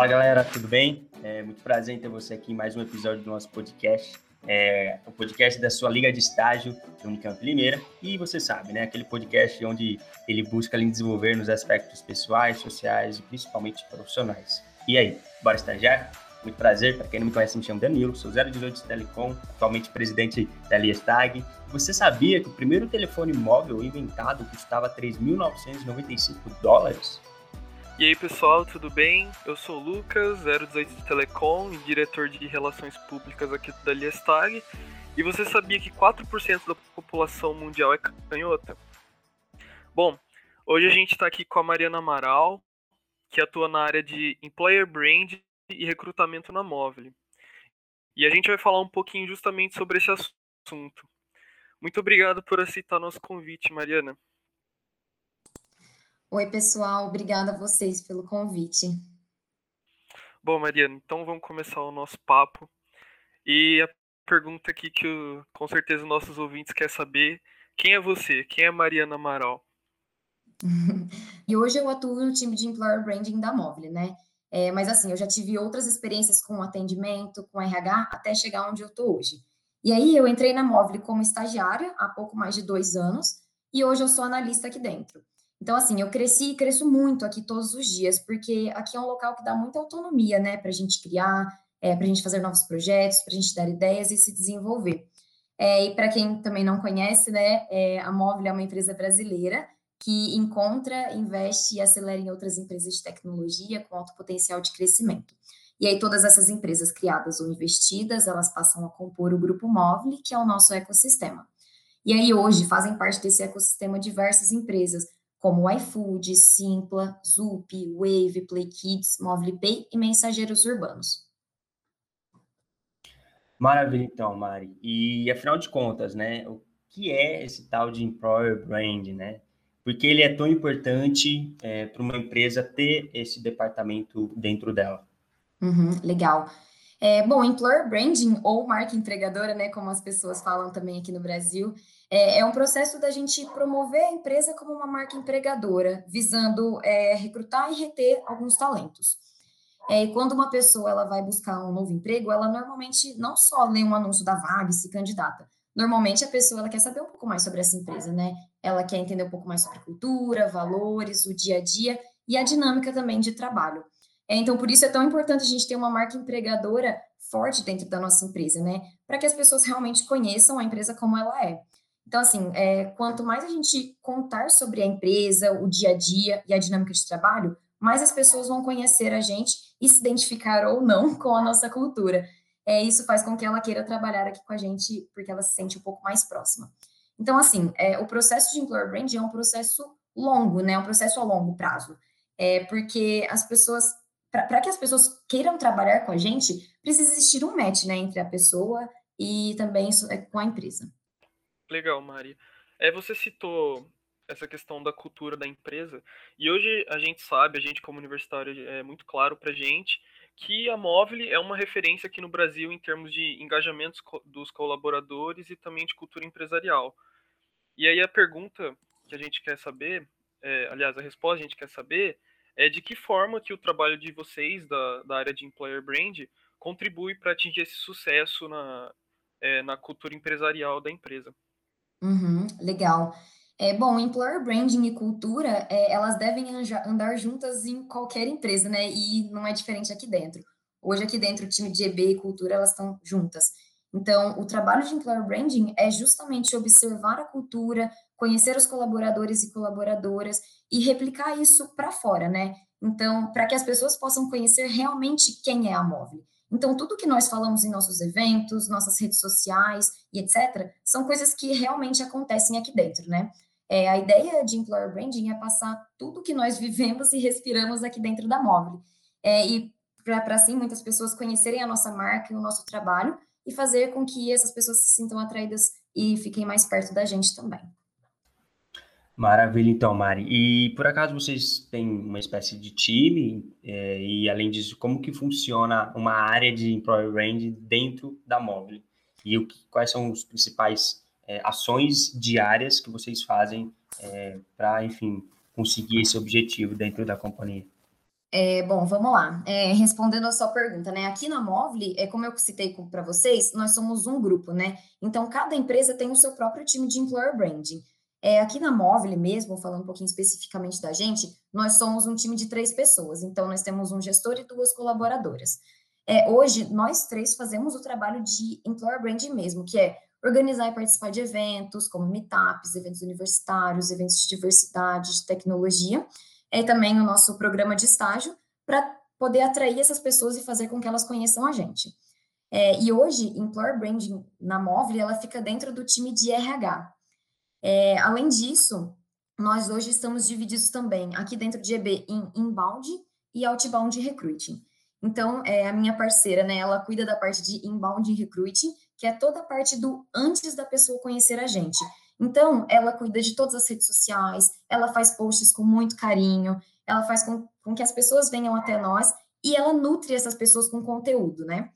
Fala galera, tudo bem? É muito prazer em ter você aqui em mais um episódio do nosso podcast. É o podcast da sua Liga de Estágio Unicamp Limeira. E você sabe, né? Aquele podcast onde ele busca ali desenvolver nos aspectos pessoais, sociais e principalmente profissionais. E aí, bora estagiar? Muito prazer, para quem não me conhece, me chamo Danilo, sou 018 de Telecom, atualmente presidente da Liestag. Você sabia que o primeiro telefone móvel inventado custava 3.995 dólares? E aí pessoal, tudo bem? Eu sou o Lucas, 018 de Telecom e diretor de Relações Públicas aqui da Liestag. E você sabia que 4% da população mundial é canhota? Bom, hoje a gente está aqui com a Mariana Amaral, que atua na área de Employer Brand e recrutamento na Móvel. E a gente vai falar um pouquinho justamente sobre esse assunto. Muito obrigado por aceitar nosso convite, Mariana. Oi, pessoal, obrigada a vocês pelo convite. Bom, Mariana, então vamos começar o nosso papo. E a pergunta aqui que com certeza nossos ouvintes querem saber, quem é você? Quem é Mariana Amaral? e hoje eu atuo no time de Employer Branding da Móvel, né? É, mas assim, eu já tive outras experiências com atendimento, com RH, até chegar onde eu estou hoje. E aí eu entrei na Móvel como estagiária há pouco mais de dois anos, e hoje eu sou analista aqui dentro. Então, assim, eu cresci e cresço muito aqui todos os dias, porque aqui é um local que dá muita autonomia, né, para a gente criar, é, para a gente fazer novos projetos, para a gente dar ideias e se desenvolver. É, e para quem também não conhece, né, é, a Móvel é uma empresa brasileira que encontra, investe e acelera em outras empresas de tecnologia com alto potencial de crescimento. E aí todas essas empresas criadas ou investidas, elas passam a compor o grupo Móvel, que é o nosso ecossistema. E aí hoje fazem parte desse ecossistema diversas empresas, como iFood, Simpla, Zup, Wave, PlayKids, MobilePay e Mensageiros Urbanos. Maravilha, então, Mari. E afinal de contas, né, o que é esse tal de employer brand, né? Porque ele é tão importante é, para uma empresa ter esse departamento dentro dela. Uhum, legal. É, bom, employer branding ou marca empregadora, né, como as pessoas falam também aqui no Brasil, é, é um processo da gente promover a empresa como uma marca empregadora, visando é, recrutar e reter alguns talentos. É, quando uma pessoa ela vai buscar um novo emprego, ela normalmente não só lê um anúncio da vaga e se candidata. Normalmente a pessoa ela quer saber um pouco mais sobre essa empresa, né? Ela quer entender um pouco mais sobre cultura, valores, o dia a dia e a dinâmica também de trabalho. É, então, por isso é tão importante a gente ter uma marca empregadora forte dentro da nossa empresa, né? Para que as pessoas realmente conheçam a empresa como ela é. Então, assim, é, quanto mais a gente contar sobre a empresa, o dia a dia e a dinâmica de trabalho, mais as pessoas vão conhecer a gente e se identificar ou não com a nossa cultura. É, isso faz com que ela queira trabalhar aqui com a gente, porque ela se sente um pouco mais próxima. Então, assim, é, o processo de employer brand é um processo longo, né? É um processo a longo prazo. É, porque as pessoas para que as pessoas queiram trabalhar com a gente, precisa existir um match, né, entre a pessoa e também é, com a empresa. Legal, Mari. É, você citou essa questão da cultura da empresa, e hoje a gente sabe, a gente como universitário, é muito claro para gente que a Móvel é uma referência aqui no Brasil em termos de engajamentos dos colaboradores e também de cultura empresarial. E aí a pergunta que a gente quer saber, é, aliás, a resposta a gente quer saber é de que forma que o trabalho de vocês da, da área de employer brand contribui para atingir esse sucesso na, é, na cultura empresarial da empresa. Uhum, legal. É, bom, employer branding e cultura, é, elas devem andar juntas em qualquer empresa, né? E não é diferente aqui dentro. Hoje aqui dentro, o time de EB e cultura, elas estão juntas. Então, o trabalho de employer branding é justamente observar a cultura, conhecer os colaboradores e colaboradoras e replicar isso para fora, né? Então, para que as pessoas possam conhecer realmente quem é a Móvel. Então, tudo que nós falamos em nossos eventos, nossas redes sociais e etc., são coisas que realmente acontecem aqui dentro, né? É, a ideia de employer branding é passar tudo que nós vivemos e respiramos aqui dentro da Móvel. É, e para assim muitas pessoas conhecerem a nossa marca e o nosso trabalho e fazer com que essas pessoas se sintam atraídas e fiquem mais perto da gente também. Maravilha, então, Mari. E por acaso vocês têm uma espécie de time? É, e além disso, como que funciona uma área de employer brand dentro da Móvel? E o, quais são os principais é, ações diárias que vocês fazem é, para, enfim, conseguir esse objetivo dentro da companhia? É, bom, vamos lá. É, respondendo a sua pergunta, né? Aqui na Movile, é como eu citei para vocês, nós somos um grupo, né? Então, cada empresa tem o seu próprio time de employer branding. É, aqui na Movile mesmo, falando um pouquinho especificamente da gente, nós somos um time de três pessoas. Então, nós temos um gestor e duas colaboradoras. É, hoje, nós três fazemos o trabalho de employer branding mesmo, que é organizar e participar de eventos, como meetups, eventos universitários, eventos de diversidade, de tecnologia, e também o nosso programa de estágio, para poder atrair essas pessoas e fazer com que elas conheçam a gente. É, e hoje, Employer Branding na Móvel, ela fica dentro do time de RH. É, além disso, nós hoje estamos divididos também aqui dentro de EB em inbound e outbound recruiting. Então, é, a minha parceira, né, ela cuida da parte de inbound recruiting, que é toda a parte do antes da pessoa conhecer a gente. Então, ela cuida de todas as redes sociais, ela faz posts com muito carinho, ela faz com, com que as pessoas venham até nós e ela nutre essas pessoas com conteúdo, né?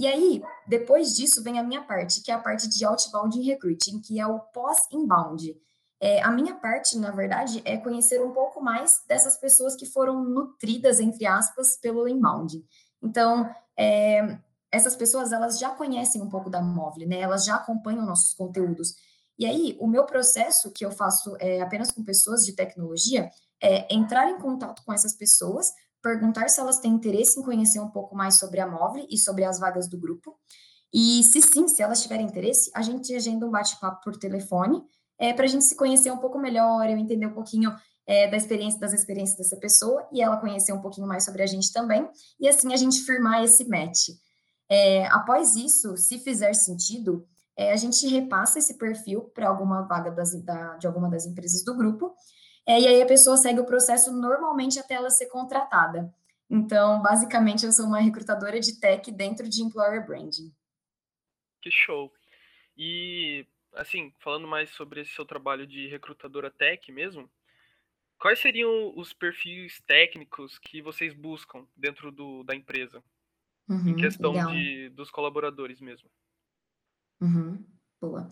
E aí, depois disso, vem a minha parte, que é a parte de outbound recruiting, que é o pós-inbound. É, a minha parte, na verdade, é conhecer um pouco mais dessas pessoas que foram nutridas, entre aspas, pelo inbound. Então, é, essas pessoas, elas já conhecem um pouco da Móvel, né? Elas já acompanham nossos conteúdos. E aí, o meu processo, que eu faço é, apenas com pessoas de tecnologia, é entrar em contato com essas pessoas, perguntar se elas têm interesse em conhecer um pouco mais sobre a Móvel e sobre as vagas do grupo. E se sim, se elas tiverem interesse, a gente agenda um bate-papo por telefone, é, para a gente se conhecer um pouco melhor, eu entender um pouquinho é, da experiência, das experiências dessa pessoa e ela conhecer um pouquinho mais sobre a gente também, e assim a gente firmar esse match. É, após isso, se fizer sentido, é, a gente repassa esse perfil para alguma vaga das, da, de alguma das empresas do grupo, é, e aí a pessoa segue o processo normalmente até ela ser contratada. Então, basicamente, eu sou uma recrutadora de tech dentro de Employer Branding. Que show! E, assim, falando mais sobre esse seu trabalho de recrutadora tech mesmo, quais seriam os perfis técnicos que vocês buscam dentro do, da empresa? Uhum, em questão de, dos colaboradores mesmo. Uhum, boa.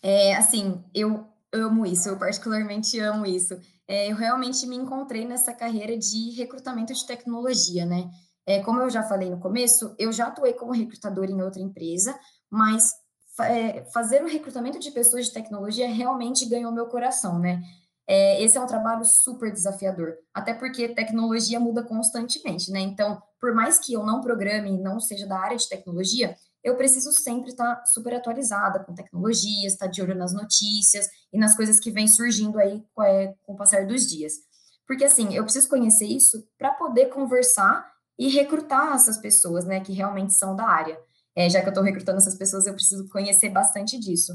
É, assim, eu amo isso, eu particularmente amo isso. É, eu realmente me encontrei nessa carreira de recrutamento de tecnologia, né? É, como eu já falei no começo, eu já atuei como recrutador em outra empresa, mas é, fazer o recrutamento de pessoas de tecnologia realmente ganhou meu coração, né? É, esse é um trabalho super desafiador, até porque tecnologia muda constantemente, né? Então, por mais que eu não programe e não seja da área de tecnologia, eu preciso sempre estar super atualizada com tecnologias, estar de olho nas notícias e nas coisas que vêm surgindo aí com, é, com o passar dos dias. Porque, assim, eu preciso conhecer isso para poder conversar e recrutar essas pessoas, né, que realmente são da área. É, já que eu estou recrutando essas pessoas, eu preciso conhecer bastante disso.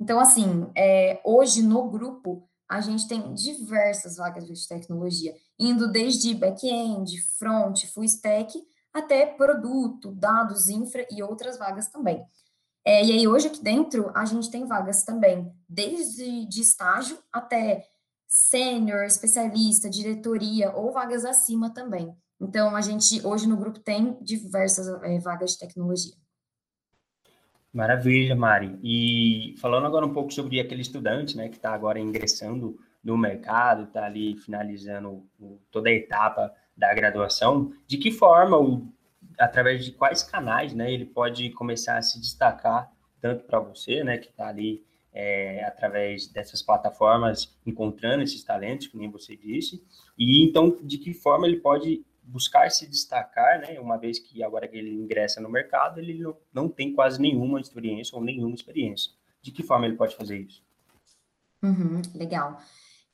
Então, assim, é, hoje no grupo, a gente tem diversas vagas de tecnologia, indo desde back-end, front, full stack, até produto, dados, infra e outras vagas também. É, e aí, hoje aqui dentro, a gente tem vagas também, desde de estágio até sênior, especialista, diretoria ou vagas acima também. Então, a gente hoje no grupo tem diversas é, vagas de tecnologia. Maravilha, Mari. E falando agora um pouco sobre aquele estudante, né, que está agora ingressando no mercado, está ali finalizando toda a etapa da graduação, de que forma, através de quais canais, né, ele pode começar a se destacar tanto para você, né, que está ali é, através dessas plataformas encontrando esses talentos, que nem você disse, e então de que forma ele pode buscar se destacar, né, uma vez que agora que ele ingressa no mercado, ele não, não tem quase nenhuma experiência ou nenhuma experiência. De que forma ele pode fazer isso? Uhum, legal.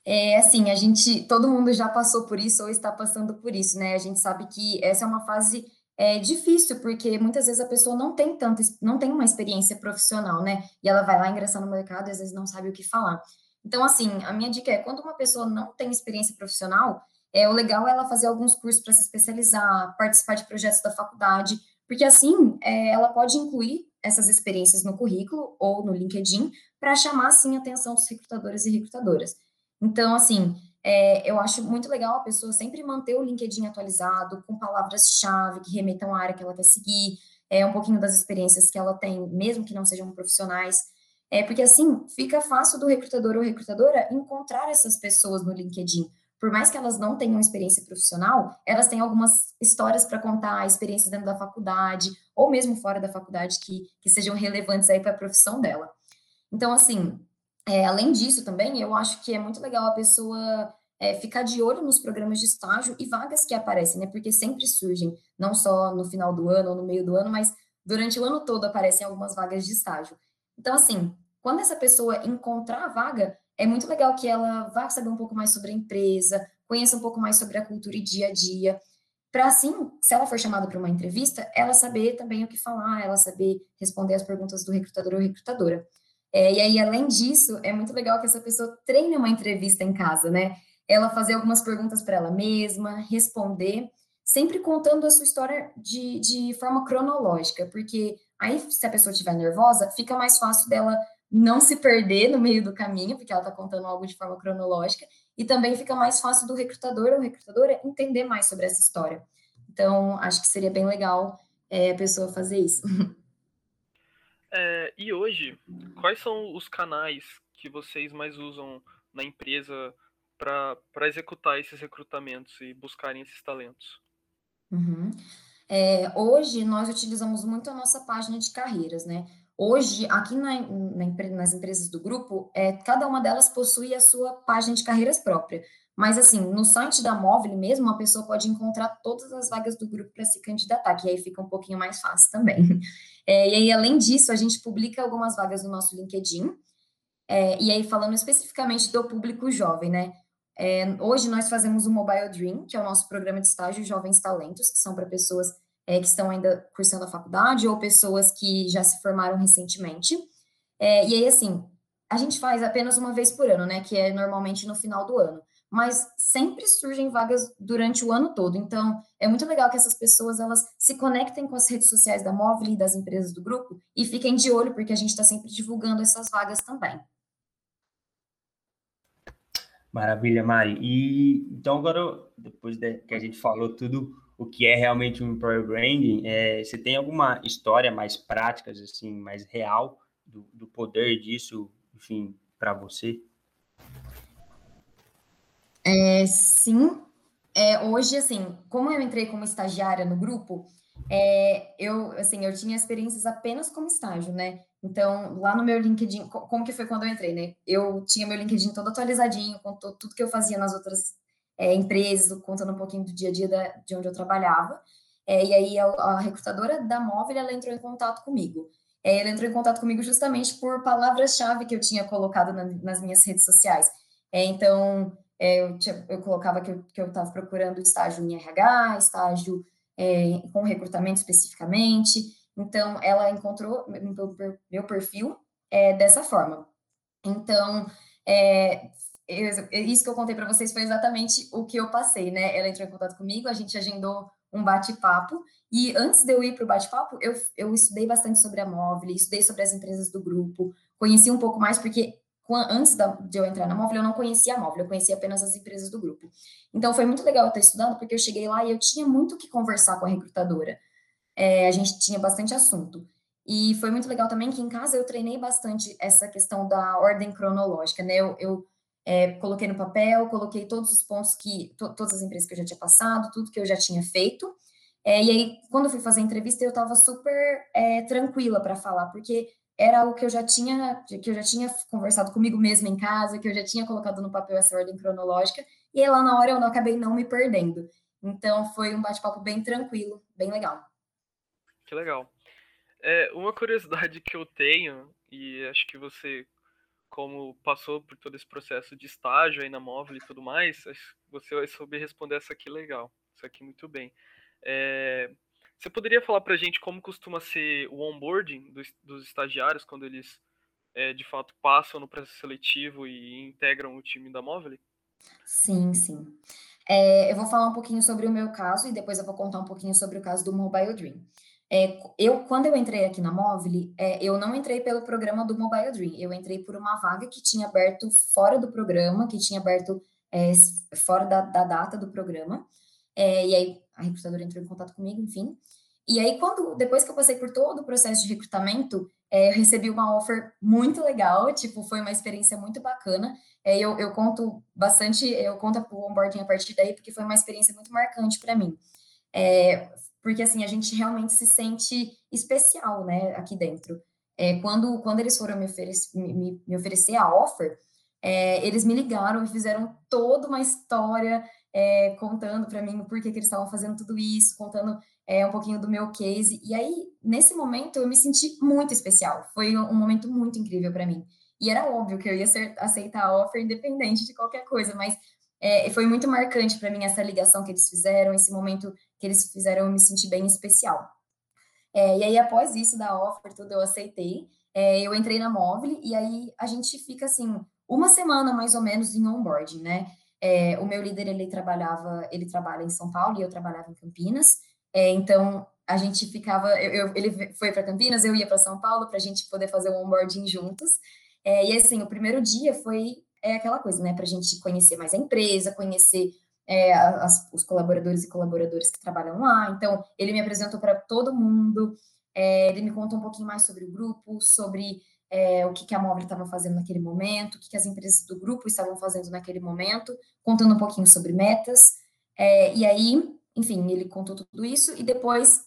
É assim, a gente, todo mundo já passou por isso ou está passando por isso, né? A gente sabe que essa é uma fase é, difícil, porque muitas vezes a pessoa não tem tanto, não tem uma experiência profissional, né? E ela vai lá ingressar no mercado e às vezes não sabe o que falar. Então, assim, a minha dica é, quando uma pessoa não tem experiência profissional, é, o legal é ela fazer alguns cursos para se especializar, participar de projetos da faculdade, porque assim é, ela pode incluir essas experiências no currículo ou no LinkedIn para chamar, assim, a atenção dos recrutadores e recrutadoras. Então, assim, é, eu acho muito legal a pessoa sempre manter o LinkedIn atualizado, com palavras-chave que remetam à área que ela quer seguir, é, um pouquinho das experiências que ela tem, mesmo que não sejam profissionais. É, porque assim, fica fácil do recrutador ou recrutadora encontrar essas pessoas no LinkedIn. por mais que elas não tenham experiência profissional, elas têm algumas histórias para contar, experiências dentro da faculdade, ou mesmo fora da faculdade, que, que sejam relevantes aí para a profissão dela. Então, assim, é, além disso também, eu acho que é muito legal a pessoa é, ficar de olho nos programas de estágio e vagas que aparecem, né? Porque sempre surgem, não só no final do ano ou no meio do ano, mas durante o ano todo aparecem algumas vagas de estágio. Então, assim, quando essa pessoa encontrar a vaga, é muito legal que ela vá saber um pouco mais sobre a empresa, conheça um pouco mais sobre a cultura e dia a dia, para assim, se ela for chamada para uma entrevista, ela saber também o que falar, ela saber responder as perguntas do recrutador ou recrutadora. É, e aí, além disso, é muito legal que essa pessoa treine uma entrevista em casa, né? Ela fazer algumas perguntas para ela mesma, responder, sempre contando a sua história de, de forma cronológica, porque aí, se a pessoa estiver nervosa, fica mais fácil dela não se perder no meio do caminho, porque ela está contando algo de forma cronológica, e também fica mais fácil do recrutador ou recrutadora entender mais sobre essa história. Então, acho que seria bem legal é, a pessoa fazer isso. É, e hoje, quais são os canais que vocês mais usam na empresa para executar esses recrutamentos e buscarem esses talentos? Uhum. É, hoje, nós utilizamos muito a nossa página de carreiras, né? Hoje, aqui na, na, nas empresas do grupo, é, cada uma delas possui a sua página de carreiras própria. Mas, assim, no site da Móvel mesmo, a pessoa pode encontrar todas as vagas do grupo para se candidatar, que aí fica um pouquinho mais fácil também. É, e aí, além disso, a gente publica algumas vagas no nosso LinkedIn. É, e aí, falando especificamente do público jovem, né? É, hoje nós fazemos o Mobile Dream, que é o nosso programa de estágio Jovens Talentos, que são para pessoas é, que estão ainda cursando a faculdade ou pessoas que já se formaram recentemente. É, e aí, assim, a gente faz apenas uma vez por ano, né? Que é normalmente no final do ano. Mas sempre surgem vagas durante o ano todo. Então, é muito legal que essas pessoas elas se conectem com as redes sociais da Móvel e das empresas do grupo e fiquem de olho, porque a gente está sempre divulgando essas vagas também. Maravilha, Mari. E então agora, depois de, que a gente falou tudo o que é realmente um employer branding, é, você tem alguma história mais prática, assim, mais real do, do poder disso, enfim, para você? É, sim. É, hoje, assim, como eu entrei como estagiária no grupo, é, eu, assim, eu tinha experiências apenas como estágio, né? Então, lá no meu LinkedIn, como que foi quando eu entrei, né? Eu tinha meu LinkedIn todo atualizadinho, com tudo que eu fazia nas outras é, empresas, contando um pouquinho do dia a dia da, de onde eu trabalhava. É, e aí a, a, recrutadora da Móvel, ela entrou em contato comigo. É, ela entrou em contato comigo justamente por palavras-chave que eu tinha colocado na, nas minhas redes sociais. É, então, é, eu, tinha, eu, colocava que eu estava procurando estágio em RH, estágio é, com recrutamento especificamente. Então, ela encontrou meu, perfil dessa forma. Então, é, eu, isso que eu contei para vocês foi exatamente o que eu passei, né? Ela entrou em contato comigo, a gente agendou um bate-papo, e antes de eu ir para o bate-papo, eu, eu estudei bastante sobre a Móvel, estudei sobre as empresas do grupo, conheci um pouco mais, porque antes de eu entrar na Móvel, eu não conhecia a Móvel, eu conhecia apenas as empresas do grupo. Então, foi muito legal eu ter estudado, porque eu cheguei lá e eu tinha muito o que conversar com a recrutadora. É, a gente tinha bastante assunto. E foi muito legal também que em casa eu treinei bastante essa questão da ordem cronológica, né? Eu, eu é, coloquei no papel, coloquei todos os pontos que, to, todas as empresas que eu já tinha passado, tudo que eu já tinha feito. É, e aí, quando eu fui fazer a entrevista, eu estava super é, tranquila para falar, porque era algo que eu já tinha, que eu já tinha conversado comigo mesma em casa, que eu já tinha colocado no papel essa ordem cronológica, e aí lá na hora eu não acabei não me perdendo. Então foi um bate-papo bem tranquilo, bem legal. Que legal. É, uma curiosidade que eu tenho, e acho que você como passou por todo esse processo de estágio aí na móvel e tudo mais, você vai saber responder essa aqui legal. Isso aqui muito bem. É, você poderia falar para a gente como costuma ser o onboarding dos, dos estagiários quando eles é, de fato passam no processo seletivo e integram o time da móvel? Sim, sim. É, eu vou falar um pouquinho sobre o meu caso e depois eu vou contar um pouquinho sobre o caso do Mobile Dream. É, eu, quando eu entrei aqui na Móvel, é, eu não entrei pelo programa do Mobile Dream, eu entrei por uma vaga que tinha aberto fora do programa, que tinha aberto é, fora da, da, data do programa, é, e aí a recrutadora entrou em contato comigo, enfim, E aí, quando depois que eu passei por todo o processo de recrutamento, é, eu recebi uma offer muito legal, tipo, foi uma experiência muito bacana. É, eu, eu conto bastante, eu conto o onboarding a partir daí, porque foi uma experiência muito marcante para mim. É, porque, assim, a gente realmente se sente especial, né, aqui dentro. É, quando, quando eles foram me, oferecer, me, me oferecer a offer, é, eles me ligaram e fizeram toda uma história é, contando para mim por que, que eles estavam fazendo tudo isso, contando é, um pouquinho do meu case. E aí, nesse momento, eu me senti muito especial. Foi um, momento muito incrível para mim. E era óbvio que eu ia ser, aceitar a offer independente de qualquer coisa, mas é, foi muito marcante para mim essa ligação que eles fizeram, esse momento que eles fizeram eu me sentir bem especial. É, e aí, após isso da offer, tudo eu aceitei. É, eu entrei na Móvel e aí a gente fica assim, uma semana mais ou menos em onboarding, né? É, o meu líder, ele trabalhava, ele trabalha em São Paulo e eu trabalhava em Campinas. É, então, a gente ficava, eu, eu, ele foi para Campinas, eu ia para São Paulo para a gente poder fazer o onboarding juntos. É, e assim, o primeiro dia foi é aquela coisa, né, para a gente conhecer mais a empresa, conhecer é, as, os colaboradores e colaboradoras que trabalham lá. Então, ele me apresentou para todo mundo, é, ele me contou um pouquinho mais sobre o grupo, sobre é, o que, que a Móvel estava fazendo naquele momento, o que, que as empresas do grupo estavam fazendo naquele momento, contando um pouquinho sobre metas. É, e aí, enfim, ele contou tudo isso e depois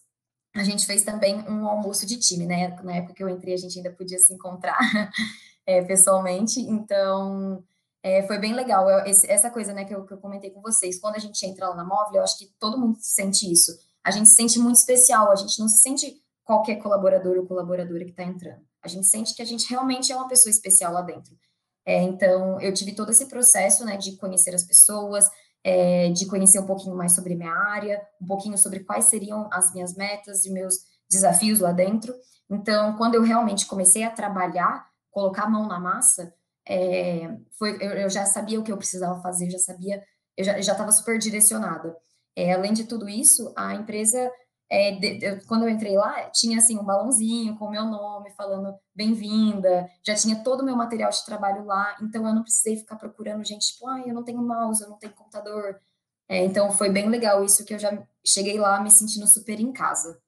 a gente fez também um almoço de time, né? Na época que eu entrei, a gente ainda podia se encontrar é, pessoalmente, então é, foi bem legal. Eu, esse, essa coisa né, que eu, que eu comentei com vocês, quando a gente entra lá na Móvel, eu acho que todo mundo sente isso. A gente se sente muito especial, a gente não se sente qualquer colaborador ou colaboradora que está entrando. A gente sente que a gente realmente é uma pessoa especial lá dentro. É, então, eu tive todo esse processo, né, de conhecer as pessoas, é, de conhecer um pouquinho mais sobre minha área, um pouquinho sobre quais seriam as minhas metas e meus desafios lá dentro. Então, quando eu realmente comecei a trabalhar, colocar a mão na massa, é, foi, eu, eu, já sabia o que eu precisava fazer, já sabia, eu já estava super direcionada. É, além de tudo isso, a empresa é, de, de, quando eu entrei lá, tinha assim um balãozinho com o meu nome, falando bem-vinda, já tinha todo o meu material de trabalho lá, então eu não precisei ficar procurando gente, tipo, ah, eu não tenho mouse, eu não tenho computador. É, então foi bem legal isso que eu já cheguei lá me sentindo super em casa.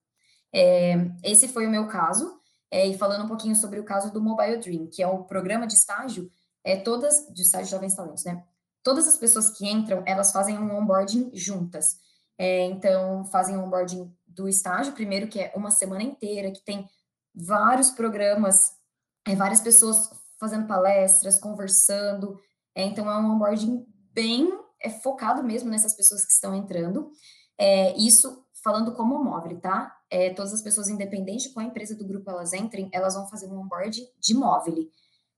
É, esse foi o meu caso, é, e falando um pouquinho sobre o caso do Mobile Dream, que é o programa de estágio, é todas, de estágio de jovens talentos, né? Todas as pessoas que entram, elas fazem um onboarding juntas. É, então, fazem um onboarding do estágio, primeiro, que é uma semana inteira, que tem vários programas, é, várias pessoas fazendo palestras, conversando. É, então, é um onboarding bem é, focado mesmo nessas pessoas que estão entrando. É, isso falando como móvel, tá? É, todas as pessoas, independente de qual empresa do grupo elas entrem, elas vão fazer um onboarding de móvel.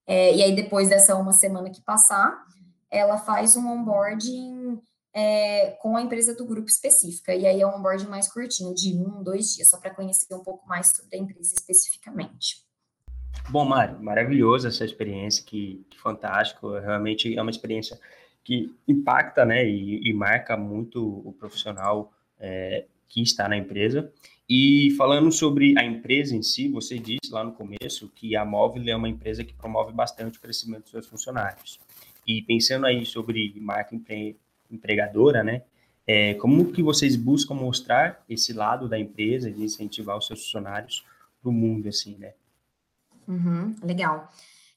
É, e aí, depois dessa uma semana que passar, ela faz um onboarding é, com a empresa do grupo específica. E aí é um onboarding mais curtinho, de um, dois dias, só para conhecer um pouco mais sobre a empresa especificamente. Bom, Mário, maravilhoso essa experiência, que, que fantástico. Realmente é uma experiência que impacta né, e, e marca muito o profissional é, que está na empresa. E falando sobre a empresa em si, você disse lá no começo que a Móvel é uma empresa que promove bastante o crescimento dos seus funcionários. E pensando aí sobre marca empregadora, né? É, como que vocês buscam mostrar esse lado da empresa de incentivar os seus funcionários para o mundo, assim, né? Uhum, legal.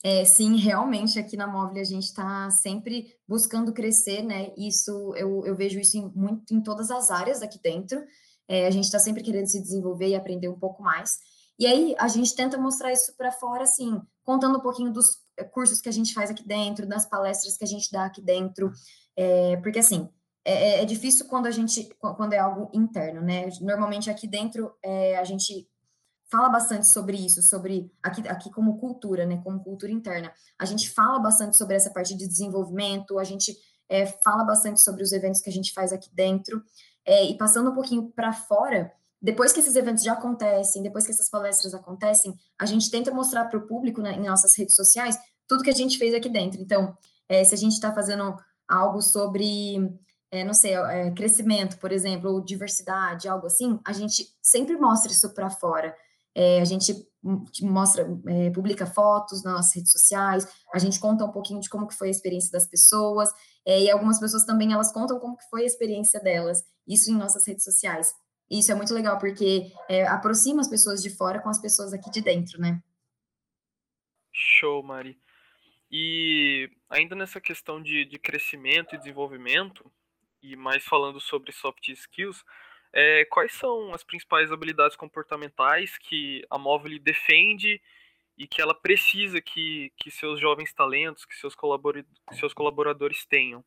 É, sim, realmente aqui na Móvel a gente está sempre buscando crescer, né? Isso eu, eu vejo isso em, muito em todas as áreas aqui dentro. É, a gente está sempre querendo se desenvolver e aprender um pouco mais. E aí a gente tenta mostrar isso para fora, assim, contando um pouquinho dos cursos que a gente faz aqui dentro, das palestras que a gente dá aqui dentro. É, porque, assim, é, é, é, difícil quando a gente, quando é algo interno, né? Normalmente aqui dentro é, a gente fala bastante sobre isso, sobre aqui, aqui como cultura, né? Como cultura interna. A gente fala bastante sobre essa parte de desenvolvimento, a gente é, fala bastante sobre os eventos que a gente faz aqui dentro. É, e passando um pouquinho para fora, depois que esses eventos já acontecem, depois que essas palestras acontecem, a gente tenta mostrar para o público né, em nossas redes sociais tudo que a gente fez aqui dentro. Então, é, se a gente está fazendo algo sobre, é, não sei, é, crescimento, por exemplo, ou diversidade, algo assim, a gente sempre mostra isso para fora. A gente mostra, publica fotos nas nossas redes sociais, a gente conta um pouquinho de como que foi a experiência das pessoas, e algumas pessoas também, elas contam como que foi a experiência delas, isso em nossas redes sociais. Isso é muito legal, porque é, aproxima as pessoas de fora com as pessoas aqui de dentro, né? Show, Mari. E ainda nessa questão de, de crescimento e desenvolvimento, e mais falando sobre soft skills, é, quais são as principais habilidades comportamentais que a Móvel defende e que ela precisa que, que seus jovens talentos, que seus, colabor seus colaboradores tenham?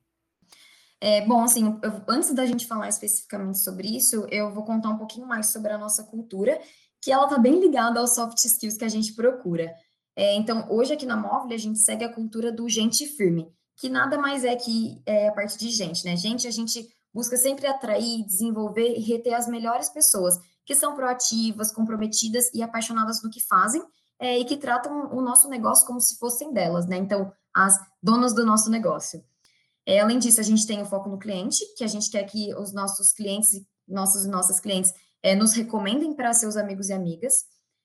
É, bom, assim, eu, antes da gente falar especificamente sobre isso, eu vou contar um pouquinho mais sobre a nossa cultura, que ela está bem ligada aos soft skills que a gente procura. É, então, hoje aqui na Móvel, a gente segue a cultura do gente firme, que nada mais é que é, a parte de gente, né? Gente, a gente busca sempre atrair, desenvolver e reter as melhores pessoas, que são proativas, comprometidas e apaixonadas no que fazem, é, e que tratam o nosso negócio como se fossem delas, né? Então, as donas do nosso negócio. É, além disso, a gente tem o foco no cliente, que a gente quer que os nossos clientes, nossos e nossas clientes, é, nos recomendem para seus amigos e amigas.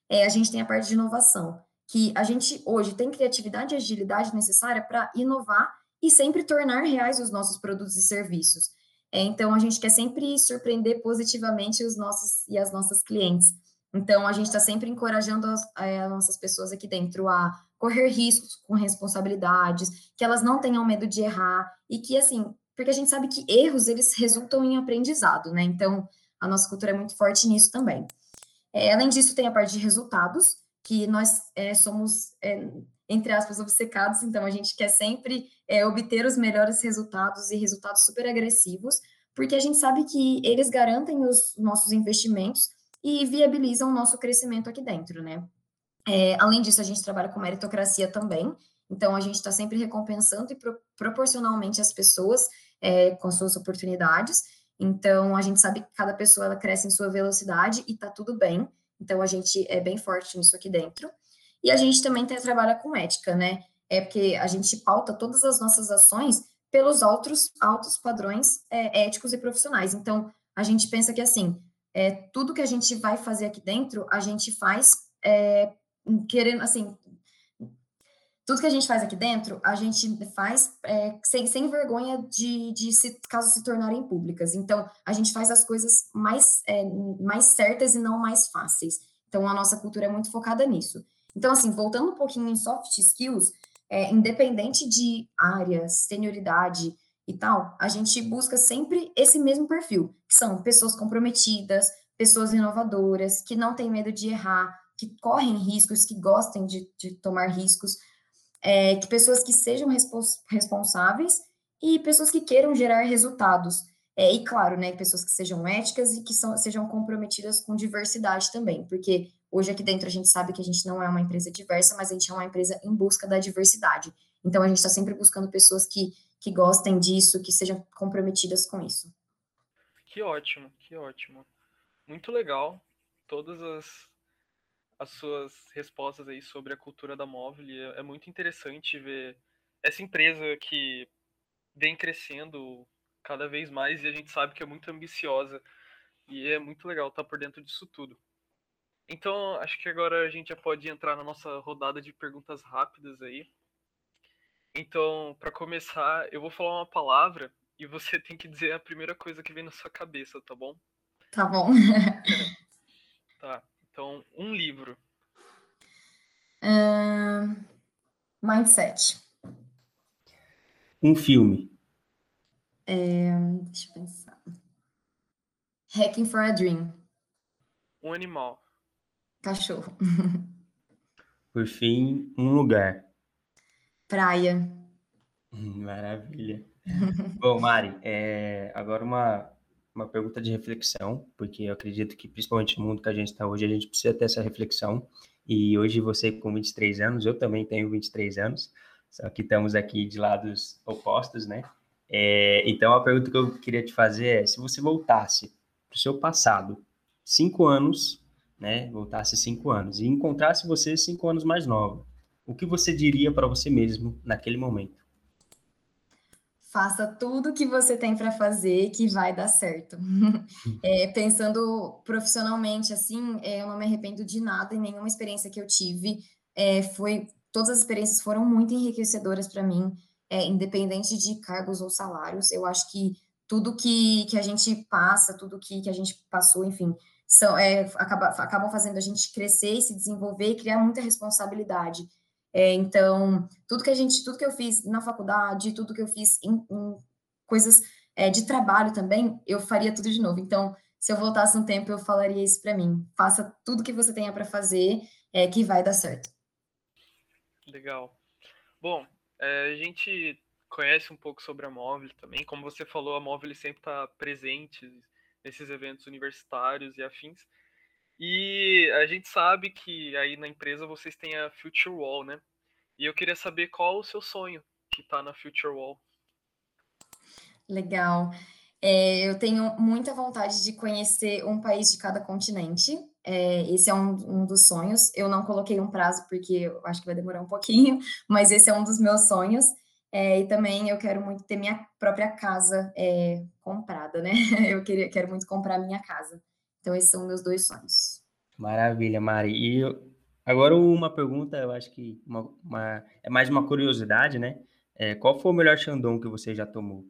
É, a gente tem a parte de inovação, que a gente hoje tem criatividade e agilidade necessária para inovar e sempre tornar reais os nossos produtos e serviços. É, então, a gente quer sempre surpreender positivamente os nossos e as nossas clientes. Então, a gente está sempre encorajando as, é, as, nossas pessoas aqui dentro a correr riscos com responsabilidades, que elas não tenham medo de errar e que, assim, porque a gente sabe que erros, eles resultam em aprendizado, né? Então, a nossa cultura é muito forte nisso também. É, além disso, tem a parte de resultados, que nós é, somos, é, entre aspas, obcecados, então a gente quer sempre é, obter os melhores resultados e resultados super agressivos, porque a gente sabe que eles garantem os nossos investimentos e viabilizam o nosso crescimento aqui dentro, né? É, além disso, a gente trabalha com meritocracia também, então a gente está sempre recompensando e pro, proporcionalmente as pessoas é, com as suas oportunidades. Então a gente sabe que cada pessoa ela cresce em sua velocidade e tá tudo bem. Então a gente é bem forte nisso aqui dentro. E a gente também tem, trabalha com ética, né? É porque a gente pauta todas as nossas ações pelos altos, altos padrões é, éticos e profissionais. Então a gente pensa que assim, é, tudo que a gente vai fazer aqui dentro, a gente faz é, querendo, assim, tudo que a gente faz aqui dentro, a gente faz é, sem, sem vergonha de, de se, caso se tornarem públicas. Então, a gente faz as coisas mais, é, mais certas e não mais fáceis. Então, a nossa cultura é muito focada nisso. Então, assim, voltando um pouquinho em soft skills, é, independente de área, senioridade, e tal, a gente busca sempre esse mesmo perfil, que são pessoas comprometidas, pessoas inovadoras, que não têm medo de errar, que correm riscos, que gostem de, de tomar riscos, é, que pessoas que sejam respons responsáveis e pessoas que queiram gerar resultados. É, e claro, né, pessoas que sejam éticas e que são, sejam comprometidas com diversidade também, porque hoje aqui dentro a gente sabe que a gente não é uma empresa diversa, mas a gente é uma empresa em busca da diversidade. Então a gente está sempre buscando pessoas que que gostem disso, que sejam comprometidas com isso. Que ótimo, que ótimo. Muito legal todas as, as suas respostas aí sobre a cultura da móvel. É, é muito interessante ver essa empresa que vem crescendo cada vez mais e a gente sabe que é muito ambiciosa. E é muito legal estar por dentro disso tudo. Então, acho que agora a gente já pode entrar na nossa rodada de perguntas rápidas aí. Então, para começar, eu vou falar uma palavra e você tem que dizer a primeira coisa que vem na sua cabeça, tá bom? Tá bom. tá. Então, um livro. Uh, mindset. Um filme. É, deixa eu pensar. Hacking for a Dream. Um animal. Cachorro. Por fim, um lugar. Praia. Maravilha. Bom, Mari, é, agora uma, uma pergunta de reflexão, porque eu acredito que, principalmente no mundo que a gente está hoje, a gente precisa ter essa reflexão. E hoje você com 23 anos, eu também tenho 23 anos, só que estamos aqui de lados opostos, né? É, então, a pergunta que eu queria te fazer é: se você voltasse para o seu passado, cinco anos, né? Voltasse cinco anos e encontrasse você cinco anos mais nova, o que você diria para você mesmo naquele momento? Faça tudo o que você tem para fazer que vai dar certo. É, pensando profissionalmente, assim, é, eu não me arrependo de nada e nenhuma experiência que eu tive é, foi. Todas as experiências foram muito enriquecedoras para mim, é, independente de cargos ou salários. Eu acho que tudo que, que a gente passa, tudo que, que a gente passou, enfim, são, é, acaba, acabam fazendo a gente crescer, se desenvolver e criar muita responsabilidade. É, então, tudo que a gente, tudo que eu fiz na faculdade, tudo que eu fiz em, em coisas é, de trabalho também, eu faria tudo de novo. Então, se eu voltasse no tempo, eu falaria isso para mim. Faça tudo que você tenha para fazer, é, que vai dar certo. Legal. Bom, é, a gente conhece um pouco sobre a Móvel também. Como você falou, a Móvel sempre está presente nesses eventos universitários e afins. E a gente sabe que aí na empresa vocês têm a Future Wall, né? E eu queria saber qual o seu sonho que está na Future Wall. Legal. É, eu tenho muita vontade de conhecer um país de cada continente. É, esse é um, um, dos sonhos. Eu não coloquei um prazo porque eu acho que vai demorar um pouquinho, mas esse é um dos meus sonhos. É, e também eu quero muito ter minha própria casa é, comprada, né? Eu queria, quero muito comprar minha casa. Então, esses são meus dois sonhos. Maravilha, Mari. E eu, agora uma pergunta, eu acho que uma, uma, é mais uma curiosidade, né? É, qual foi o melhor Xandão que você já tomou?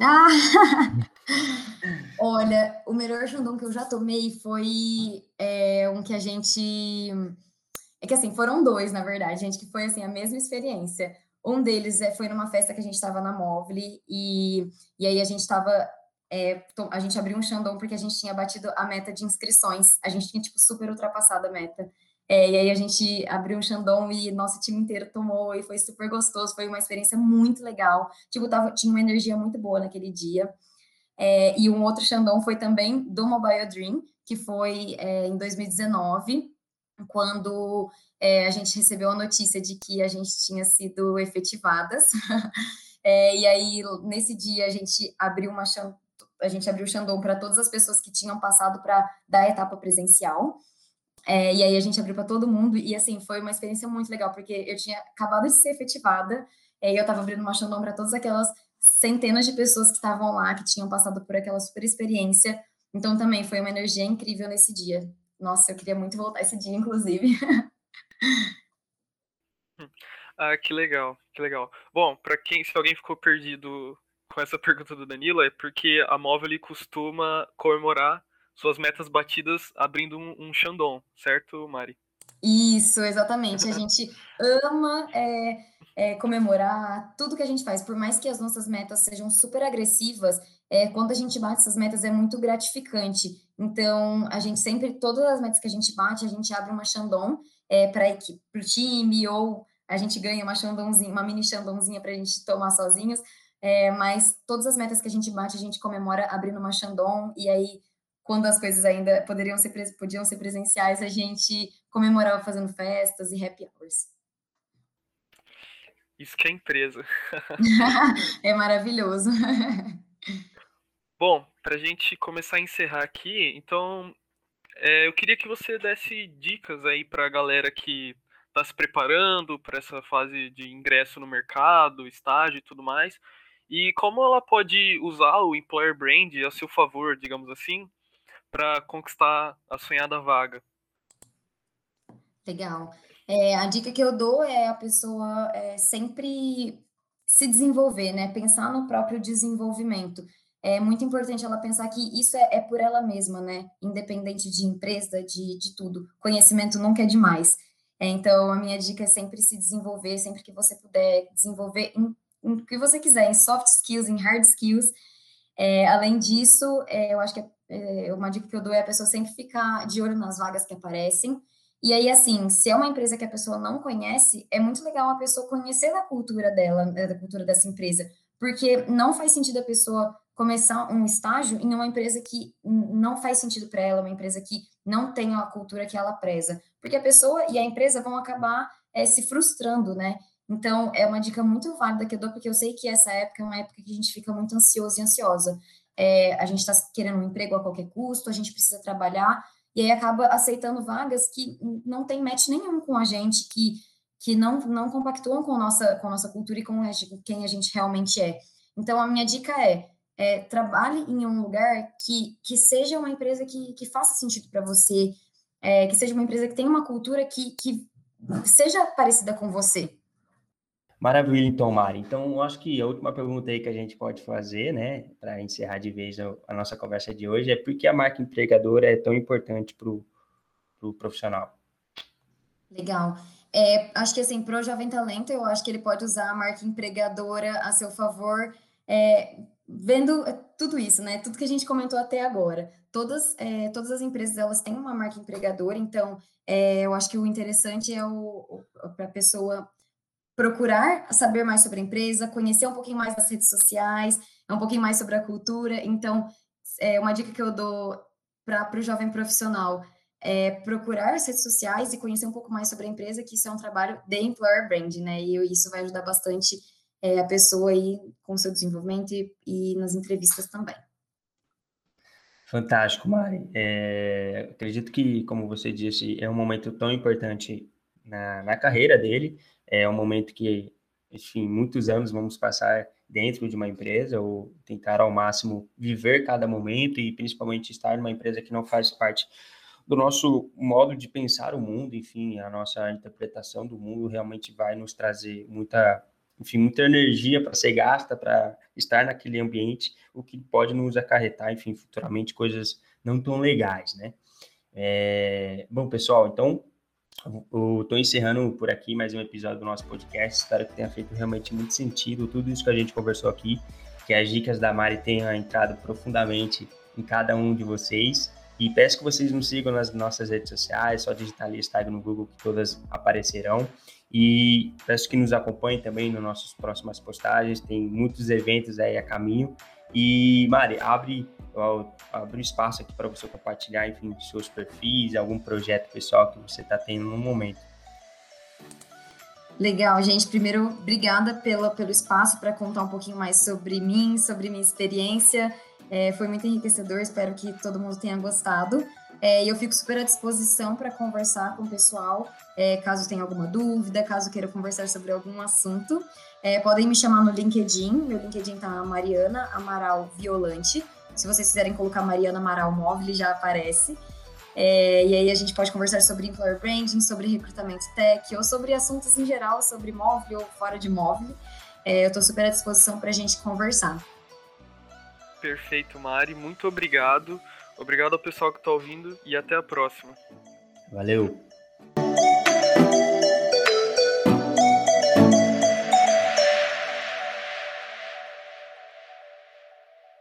Ah! Olha, o melhor Xandão que eu já tomei foi é, um que a gente. É que assim, foram dois, na verdade, gente, que foi assim, a mesma experiência. Um deles é, foi numa festa que a gente estava na Móvel e, e aí a gente estava. É, a gente abriu um Xandão porque a gente tinha batido a meta de inscrições. A gente tinha, tipo, super ultrapassado a meta. É, e aí a gente abriu um Xandão e nosso time inteiro tomou e foi super gostoso. Foi uma experiência muito legal. Tipo, tava, tinha uma energia muito boa naquele dia. É, e um outro Xandão foi também do Mobile Dream, que foi é, em 2019 quando é, a gente recebeu a notícia de que a gente tinha sido efetivadas. é, e aí, nesse dia, a gente abriu uma a gente abriu o Xandão para todas as pessoas que tinham passado para dar a etapa presencial. É, e aí a gente abriu para todo mundo, e assim, foi uma experiência muito legal, porque eu tinha acabado de ser efetivada, é, e eu estava abrindo uma Xandão para todas aquelas centenas de pessoas que estavam lá, que tinham passado por aquela super experiência. Então também foi uma energia incrível nesse dia. Nossa, eu queria muito voltar esse dia, inclusive. ah, que legal, que legal. Bom, para quem, se alguém ficou perdido com essa pergunta do Danilo, é porque a Móvel costuma comemorar suas metas batidas abrindo um, um Xandão, certo, Mari? Isso, exatamente. A gente ama é, é, comemorar tudo que a gente faz, por mais que as nossas metas sejam super agressivas, é, quando a gente bate essas metas é muito gratificante. Então, a gente sempre, todas as metas que a gente bate, a gente abre uma Xandão é, para o time, ou a gente ganha uma Xandãozinha, uma mini Xandãozinha para a gente tomar sozinhos. É, mas todas as metas que a gente bate, a gente comemora abrindo uma Xandão, e aí, quando as coisas ainda poderiam ser, podiam ser presenciais, a gente comemorava fazendo festas e happy hours. Isso que é empresa. é maravilhoso. Bom, para a gente começar a encerrar aqui, então é, eu queria que você desse dicas aí para a galera que está se preparando para essa fase de ingresso no mercado, estágio e tudo mais, e como ela pode usar o employer brand a seu favor, digamos assim, para conquistar a sonhada vaga. Legal. É, a dica que eu dou é a pessoa é, sempre se desenvolver, né? Pensar no próprio desenvolvimento é muito importante ela pensar que isso é, é, por ela mesma, né? Independente de empresa, de, de tudo. Conhecimento nunca é demais. É, então, a minha dica é sempre se desenvolver, sempre que você puder desenvolver o que você quiser, em soft skills, em hard skills. É, além disso, é, eu acho que é, é, uma dica que eu dou é a pessoa sempre ficar de olho nas vagas que aparecem. E aí, assim, se é uma empresa que a pessoa não conhece, é muito legal a pessoa conhecer a cultura dela, né, da cultura dessa empresa, porque não faz sentido a pessoa começar um estágio em uma empresa que não faz sentido para ela, uma empresa que não tem a cultura que ela preza, porque a pessoa e a empresa vão acabar é, se frustrando, né? Então, é uma dica muito válida que eu dou, porque eu sei que essa época é uma época que a gente fica muito ansioso e ansiosa. É, a gente está querendo um emprego a qualquer custo, a gente precisa trabalhar, e aí acaba aceitando vagas que não tem match nenhum com a gente, que, que não, não compactuam com a, nossa, com nossa cultura e com quem a gente realmente é. Então, a minha dica é, é, trabalhe em um lugar que, que seja uma empresa que, que faça sentido para você, é, que seja uma empresa que tenha uma cultura que, que seja parecida com você. Maravilha, então, Mari. Então, eu acho que a última pergunta aí que a gente pode fazer, né, para encerrar de vez a nossa conversa de hoje, é por que a marca empregadora é tão importante para o pro profissional? Legal. É, acho que, assim, para o Jovem Talento, eu acho que ele pode usar a marca empregadora a seu favor, é, vendo tudo isso, né? Tudo que a gente comentou até agora. Todas, é, todas as empresas, elas têm uma marca empregadora, então, é, eu acho que o interessante é o para a pessoa procurar saber mais sobre a empresa, conhecer um pouquinho mais das redes sociais, um pouquinho mais sobre a cultura. Então, é uma dica que eu dou para o jovem profissional é procurar as redes sociais e conhecer um pouco mais sobre a empresa, que isso é um trabalho de employer brand, né? E isso vai ajudar bastante é, a pessoa aí com o seu desenvolvimento e, e nas entrevistas também. Fantástico, Mari. É, acredito que, como você disse, é um momento tão importante na, na carreira dele, é um momento que, enfim, muitos anos vamos passar dentro de uma empresa ou tentar ao máximo viver cada momento e principalmente estar numa empresa que não faz parte do nosso modo de pensar o mundo, enfim, a nossa interpretação do mundo realmente vai nos trazer muita, enfim, muita energia para ser gasta para estar naquele ambiente, o que pode nos acarretar, enfim, futuramente coisas não tão legais, né? É... Bom, pessoal, então estou encerrando por aqui mais um episódio do nosso podcast. Espero que tenha feito realmente muito sentido tudo isso que a gente conversou aqui, que as dicas da Mari tenham entrado profundamente em cada um de vocês. E peço que vocês nos sigam nas nossas redes sociais, só digitar Instagram no Google que todas aparecerão. E peço que nos acompanhem também nas nossas próximas postagens, tem muitos eventos aí a caminho. E Mari, abre abro espaço aqui para você compartilhar, enfim, seus perfis, algum projeto pessoal que você está tendo no momento. Legal, gente. Primeiro, obrigada pelo, pelo espaço para contar um pouquinho mais sobre mim, sobre minha experiência. É, foi muito enriquecedor, espero que todo mundo tenha gostado. É, eu fico super à disposição para conversar com o pessoal, é, caso tenha alguma dúvida, caso queira conversar sobre algum assunto. É, podem me chamar no LinkedIn, meu LinkedIn está Mariana Amaral Violante. Se vocês quiserem colocar Mariana Amaral Móvel, já aparece. É, e aí a gente pode conversar sobre employer branding, sobre recrutamento tech, ou sobre assuntos em geral, sobre móvel ou fora de móvel. É, eu estou super à disposição para a gente conversar. Perfeito, Mari. Muito obrigado. Obrigado ao pessoal que está ouvindo e até a próxima. Valeu.